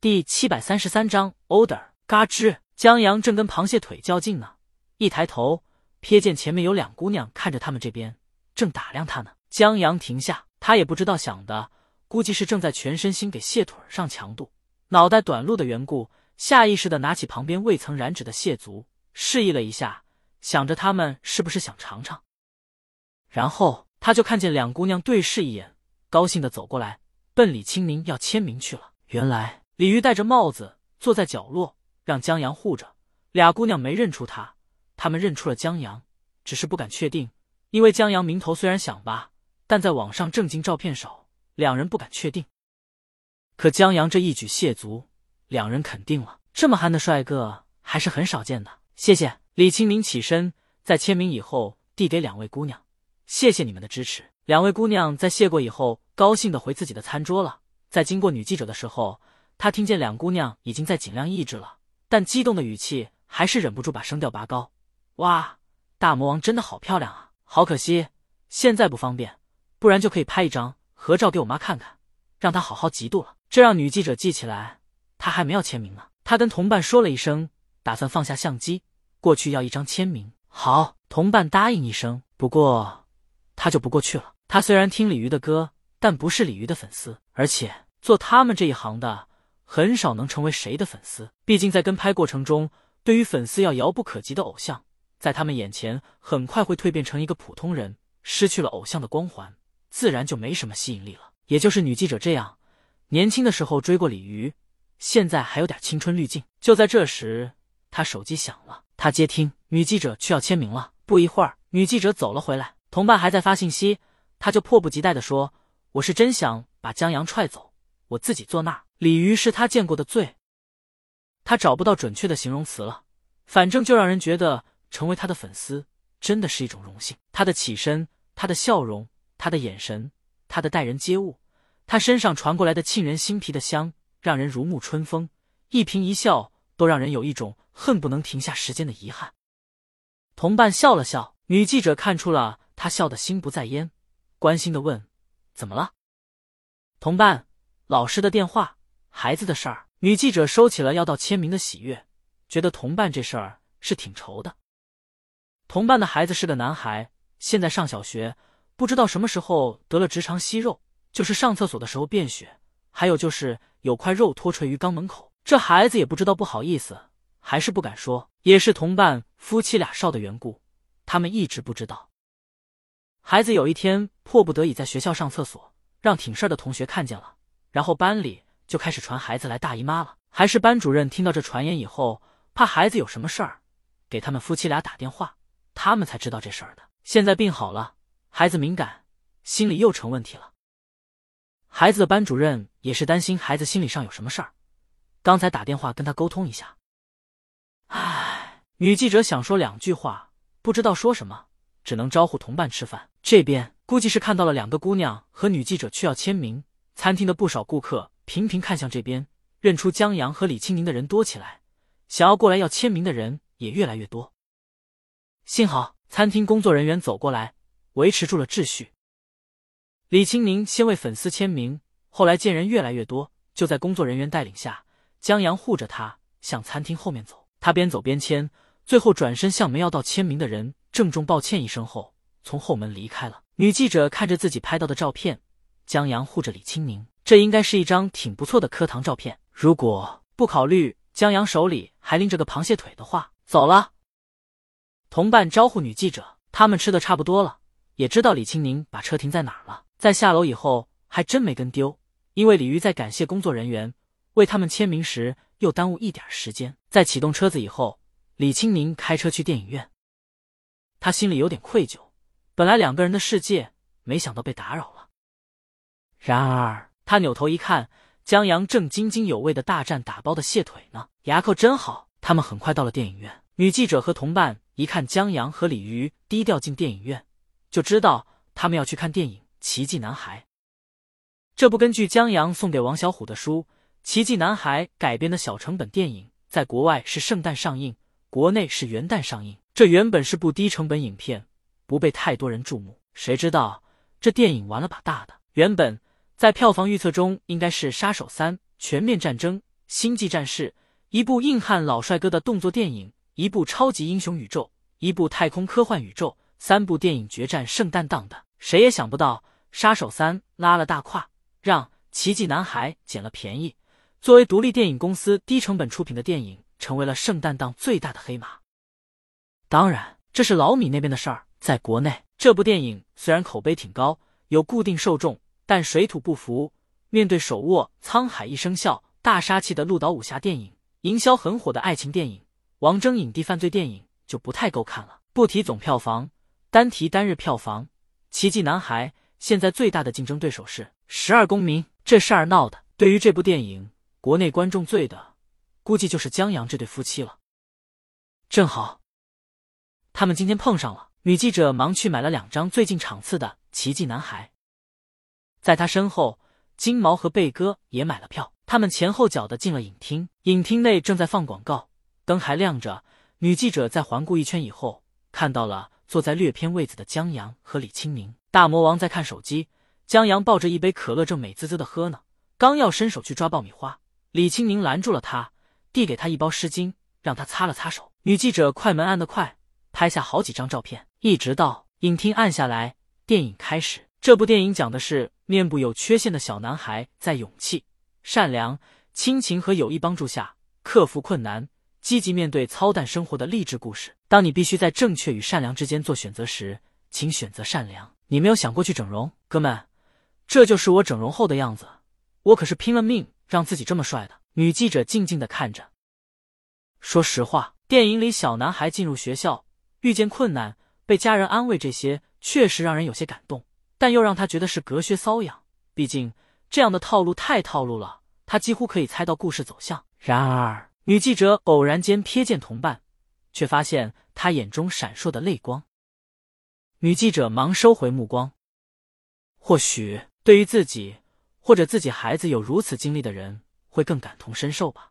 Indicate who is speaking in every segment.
Speaker 1: 第七百三十三章 order。嘎吱，江阳正跟螃蟹腿较劲呢，一抬头瞥见前面有两姑娘看着他们这边，正打量他呢。江阳停下，他也不知道想的，估计是正在全身心给蟹腿上强度。脑袋短路的缘故，下意识的拿起旁边未曾染指的蟹足，示意了一下，想着他们是不是想尝尝。然后他就看见两姑娘对视一眼，高兴的走过来，奔李清明要签名去了。原来李鱼戴着帽子坐在角落，让江阳护着。俩姑娘没认出他，他们认出了江阳，只是不敢确定，因为江阳名头虽然响吧，但在网上正经照片少，两人不敢确定。可江阳这一举蟹足，两人肯定了，这么憨的帅哥还是很少见的。谢谢李清明起身，在签名以后递给两位姑娘。谢谢你们的支持。两位姑娘在谢过以后，高兴的回自己的餐桌了。在经过女记者的时候，他听见两姑娘已经在尽量抑制了，但激动的语气还是忍不住把声调拔高：“哇，大魔王真的好漂亮啊！好可惜现在不方便，不然就可以拍一张合照给我妈看看，让她好好嫉妒了。”这让女记者记起来，他还没要签名呢。他跟同伴说了一声，打算放下相机过去要一张签名。好，同伴答应一声，不过。他就不过去了。他虽然听鲤鱼的歌，但不是鲤鱼的粉丝，而且做他们这一行的，很少能成为谁的粉丝。毕竟在跟拍过程中，对于粉丝要遥不可及的偶像，在他们眼前很快会蜕变成一个普通人，失去了偶像的光环，自然就没什么吸引力了。也就是女记者这样，年轻的时候追过鲤鱼，现在还有点青春滤镜。就在这时，他手机响了，他接听，女记者去要签名了。不一会儿，女记者走了回来。同伴还在发信息，他就迫不及待的说：“我是真想把江阳踹走，我自己坐那儿。鲤鱼是他见过的最……他找不到准确的形容词了，反正就让人觉得成为他的粉丝真的是一种荣幸。他的起身，他的笑容，他的眼神，他的待人接物，他身上传过来的沁人心脾的香，让人如沐春风。一颦一笑都让人有一种恨不能停下时间的遗憾。”同伴笑了笑，女记者看出了。他笑得心不在焉，关心的问：“怎么了？”同伴，老师的电话，孩子的事儿。女记者收起了要到签名的喜悦，觉得同伴这事儿是挺愁的。同伴的孩子是个男孩，现在上小学，不知道什么时候得了直肠息肉，就是上厕所的时候便血，还有就是有块肉脱垂于肛门口。这孩子也不知道不好意思，还是不敢说，也是同伴夫妻俩少的缘故，他们一直不知道。孩子有一天迫不得已在学校上厕所，让挺事儿的同学看见了，然后班里就开始传孩子来大姨妈了。还是班主任听到这传言以后，怕孩子有什么事儿，给他们夫妻俩打电话，他们才知道这事儿的。现在病好了，孩子敏感，心理又成问题了。孩子的班主任也是担心孩子心理上有什么事儿，刚才打电话跟他沟通一下。唉，女记者想说两句话，不知道说什么。只能招呼同伴吃饭。这边估计是看到了两个姑娘和女记者去要签名，餐厅的不少顾客频频看向这边，认出江阳和李清宁的人多起来，想要过来要签名的人也越来越多。幸好餐厅工作人员走过来，维持住了秩序。李清宁先为粉丝签名，后来见人越来越多，就在工作人员带领下，江阳护着他向餐厅后面走。他边走边签，最后转身向没要到签名的人。郑重抱歉一声后，从后门离开了。女记者看着自己拍到的照片，江阳护着李清宁，这应该是一张挺不错的课堂照片。如果不考虑江阳手里还拎着个螃蟹腿的话，走了。同伴招呼女记者，他们吃的差不多了，也知道李清明把车停在哪儿了。在下楼以后，还真没跟丢，因为李鱼在感谢工作人员为他们签名时又耽误一点时间。在启动车子以后，李清明开车去电影院。他心里有点愧疚，本来两个人的世界，没想到被打扰了。然而他扭头一看，江阳正津津有味的大战打包的蟹腿呢，牙口真好。他们很快到了电影院，女记者和同伴一看江阳和鲤鱼低调进电影院，就知道他们要去看电影《奇迹男孩》。这部根据江阳送给王小虎的书《奇迹男孩》改编的小成本电影，在国外是圣诞上映，国内是元旦上映。这原本是部低成本影片，不被太多人注目。谁知道这电影玩了把大的。原本在票房预测中应该是《杀手三：全面战争》，星际战士》，一部硬汉老帅哥的动作电影，一部超级英雄宇宙，一部太空科幻宇宙，三部电影决战圣诞档的。谁也想不到，《杀手三》拉了大胯，让《奇迹男孩》捡了便宜。作为独立电影公司低成本出品的电影，成为了圣诞档最大的黑马。当然，这是老米那边的事儿。在国内，这部电影虽然口碑挺高，有固定受众，但水土不服。面对手握《沧海一声笑》大杀器的鹿岛武侠电影，营销很火的爱情电影，王峥影帝犯罪电影就不太够看了。不提总票房，单提单日票房，《奇迹男孩》现在最大的竞争对手是《十二公民》。这事儿闹的，对于这部电影，国内观众最的，估计就是江阳这对夫妻了。正好，他们今天碰上了。女记者忙去买了两张最近场次的《奇迹男孩》，在他身后。金毛和贝哥也买了票，他们前后脚的进了影厅。影厅内正在放广告，灯还亮着。女记者在环顾一圈以后，看到了坐在略偏位子的江阳和李清明。大魔王在看手机，江阳抱着一杯可乐正美滋滋的喝呢，刚要伸手去抓爆米花，李清明拦住了他，递给他一包湿巾，让他擦了擦手。女记者快门按得快，拍下好几张照片，一直到影厅暗下来，电影开始。这部电影讲的是。面部有缺陷的小男孩在勇气、善良、亲情和友谊帮助下克服困难，积极面对操蛋生活的励志故事。当你必须在正确与善良之间做选择时，请选择善良。你没有想过去整容，哥们，这就是我整容后的样子。我可是拼了命让自己这么帅的。女记者静静的看着。说实话，电影里小男孩进入学校，遇见困难，被家人安慰，这些确实让人有些感动。但又让他觉得是隔靴搔痒，毕竟这样的套路太套路了，他几乎可以猜到故事走向。然而，女记者偶然间瞥见同伴，却发现他眼中闪烁的泪光。女记者忙收回目光。或许对于自己或者自己孩子有如此经历的人，会更感同身受吧。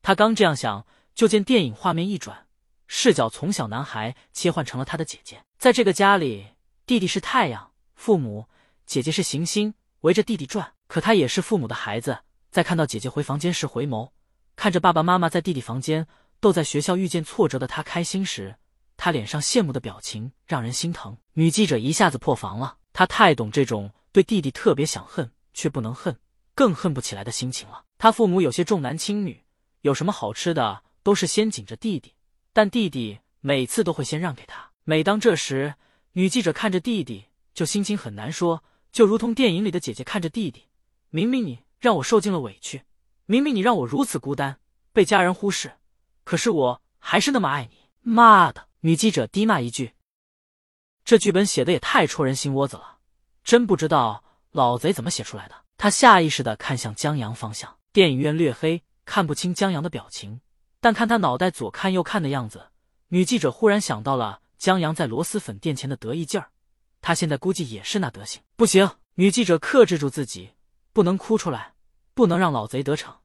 Speaker 1: 他刚这样想，就见电影画面一转，视角从小男孩切换成了他的姐姐，在这个家里。弟弟是太阳，父母姐姐是行星，围着弟弟转。可他也是父母的孩子，在看到姐姐回房间时回眸，看着爸爸妈妈在弟弟房间逗在学校遇见挫折的他开心时，他脸上羡慕的表情让人心疼。女记者一下子破防了，她太懂这种对弟弟特别想恨却不能恨，更恨不起来的心情了。他父母有些重男轻女，有什么好吃的都是先紧着弟弟，但弟弟每次都会先让给他。每当这时，女记者看着弟弟，就心情很难说，就如同电影里的姐姐看着弟弟。明明你让我受尽了委屈，明明你让我如此孤单，被家人忽视，可是我还是那么爱你。妈的！女记者低骂一句：“这剧本写的也太戳人心窝子了，真不知道老贼怎么写出来的。”她下意识的看向江阳方向，电影院略黑，看不清江阳的表情，但看他脑袋左看右看的样子，女记者忽然想到了。江阳在螺蛳粉店前的得意劲儿，他现在估计也是那德行。不行，女记者克制住自己，不能哭出来，不能让老贼得逞。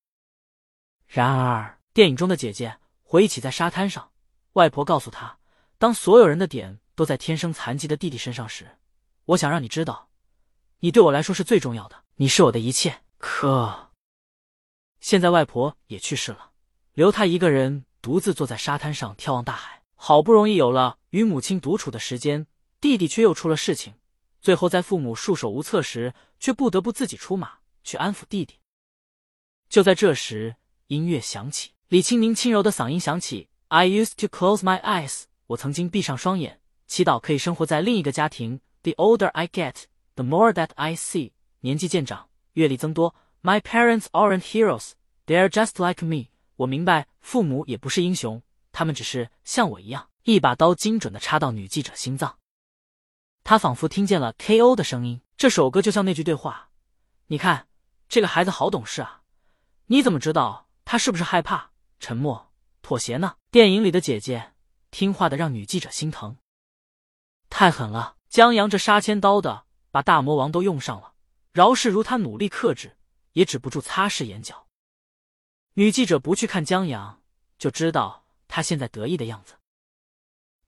Speaker 1: 然而，电影中的姐姐回忆起在沙滩上，外婆告诉她，当所有人的点都在天生残疾的弟弟身上时，我想让你知道，你对我来说是最重要的，你是我的一切。可现在外婆也去世了，留他一个人独自坐在沙滩上眺望大海。好不容易有了与母亲独处的时间，弟弟却又出了事情。最后在父母束手无策时，却不得不自己出马去安抚弟弟。就在这时，音乐响起，李清明轻柔的嗓音响起：“I used to close my eyes，我曾经闭上双眼，祈祷可以生活在另一个家庭。The older I get, the more that I see。年纪渐长，阅历增多。My parents aren't heroes, they're just like me。我明白，父母也不是英雄。”他们只是像我一样，一把刀精准的插到女记者心脏。他仿佛听见了 K.O. 的声音。这首歌就像那句对话：“你看，这个孩子好懂事啊，你怎么知道他是不是害怕、沉默、妥协呢？”电影里的姐姐听话的让女记者心疼，太狠了。江阳这杀千刀的把大魔王都用上了，饶是如他努力克制，也止不住擦拭眼角。女记者不去看江阳，就知道。他现在得意的样子，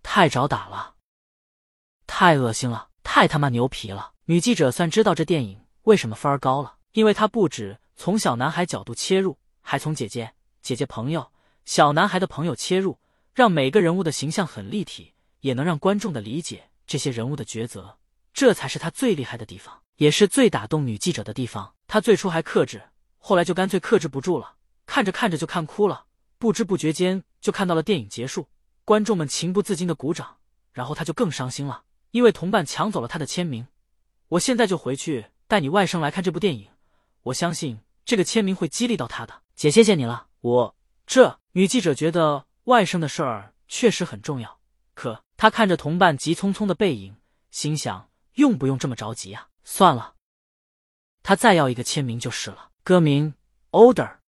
Speaker 1: 太找打了，太恶心了，太他妈牛皮了！女记者算知道这电影为什么分儿高了，因为他不止从小男孩角度切入，还从姐姐、姐姐朋友、小男孩的朋友切入，让每个人物的形象很立体，也能让观众的理解这些人物的抉择。这才是他最厉害的地方，也是最打动女记者的地方。他最初还克制，后来就干脆克制不住了，看着看着就看哭了，不知不觉间就看到了电影结束，观众们情不自禁的鼓掌，然后他就更伤心了，因为同伴抢走了他的签名。我现在就回去带你外甥来看这部电影，我相信这个签名会激励到他的。姐，谢谢你了。我这女记者觉得外甥的事儿确实很重要，可她看着同伴急匆匆的背影，心想。用不用这么着急啊？算了，他再要一个签名就是了。歌名《Older》。